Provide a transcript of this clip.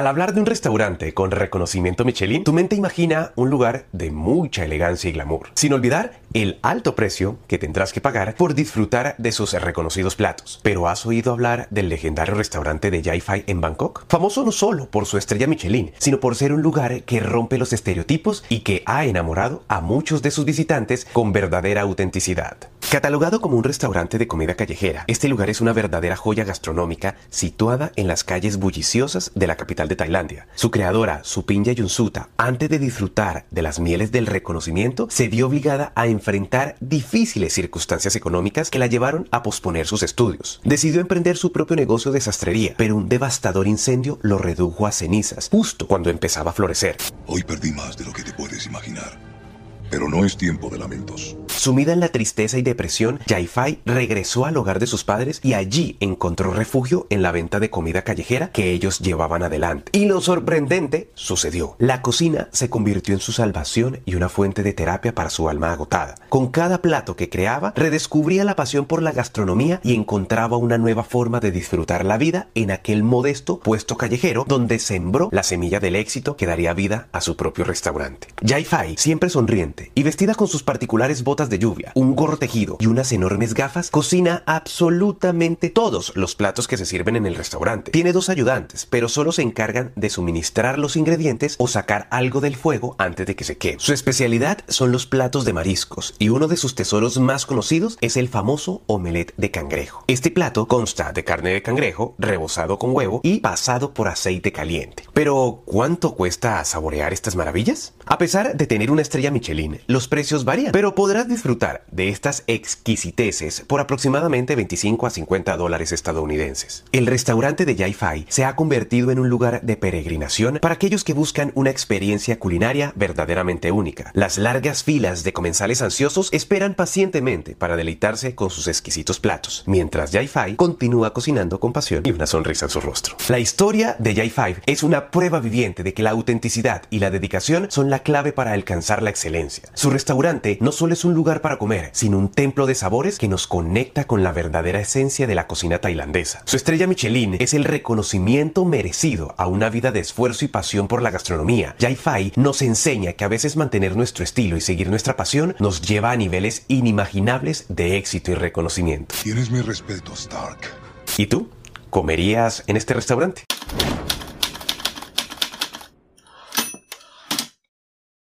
Al hablar de un restaurante con reconocimiento Michelin, tu mente imagina un lugar de mucha elegancia y glamour, sin olvidar el alto precio que tendrás que pagar por disfrutar de sus reconocidos platos. Pero ¿has oído hablar del legendario restaurante de Jai en Bangkok? Famoso no solo por su estrella Michelin, sino por ser un lugar que rompe los estereotipos y que ha enamorado a muchos de sus visitantes con verdadera autenticidad. Catalogado como un restaurante de comida callejera, este lugar es una verdadera joya gastronómica situada en las calles bulliciosas de la capital de Tailandia. Su creadora, Supinya Yunsuta, antes de disfrutar de las mieles del reconocimiento, se vio obligada a enfrentar difíciles circunstancias económicas que la llevaron a posponer sus estudios. Decidió emprender su propio negocio de sastrería, pero un devastador incendio lo redujo a cenizas justo cuando empezaba a florecer. Hoy perdí más de lo que te puedes imaginar, pero no es tiempo de lamentos. Sumida en la tristeza y depresión, Jaifai regresó al hogar de sus padres y allí encontró refugio en la venta de comida callejera que ellos llevaban adelante. Y lo sorprendente sucedió. La cocina se convirtió en su salvación y una fuente de terapia para su alma agotada. Con cada plato que creaba, redescubría la pasión por la gastronomía y encontraba una nueva forma de disfrutar la vida en aquel modesto puesto callejero donde sembró la semilla del éxito que daría vida a su propio restaurante. Jaifai, siempre sonriente y vestida con sus particulares botas de lluvia, un gorro tejido y unas enormes gafas, cocina absolutamente todos los platos que se sirven en el restaurante. Tiene dos ayudantes, pero solo se encargan de suministrar los ingredientes o sacar algo del fuego antes de que se queme. Su especialidad son los platos de mariscos y uno de sus tesoros más conocidos es el famoso omelette de cangrejo. Este plato consta de carne de cangrejo rebozado con huevo y pasado por aceite caliente. Pero, ¿cuánto cuesta saborear estas maravillas? A pesar de tener una estrella Michelin, los precios varían, pero podrás disfrutar de estas exquisiteces por aproximadamente 25 a 50 dólares estadounidenses. El restaurante de Jai Fai se ha convertido en un lugar de peregrinación para aquellos que buscan una experiencia culinaria verdaderamente única. Las largas filas de comensales ansiosos esperan pacientemente para deleitarse con sus exquisitos platos, mientras Jai Fai continúa cocinando con pasión y una sonrisa en su rostro. La historia de Jai Fai es una prueba viviente de que la autenticidad y la dedicación son la clave para alcanzar la excelencia. Su restaurante no solo es un lugar para comer, sino un templo de sabores que nos conecta con la verdadera esencia de la cocina tailandesa. Su estrella Michelin es el reconocimiento merecido a una vida de esfuerzo y pasión por la gastronomía. Jai Fai nos enseña que a veces mantener nuestro estilo y seguir nuestra pasión nos lleva a niveles inimaginables de éxito y reconocimiento. Tienes mi respeto, Stark. ¿Y tú? ¿Comerías en este restaurante?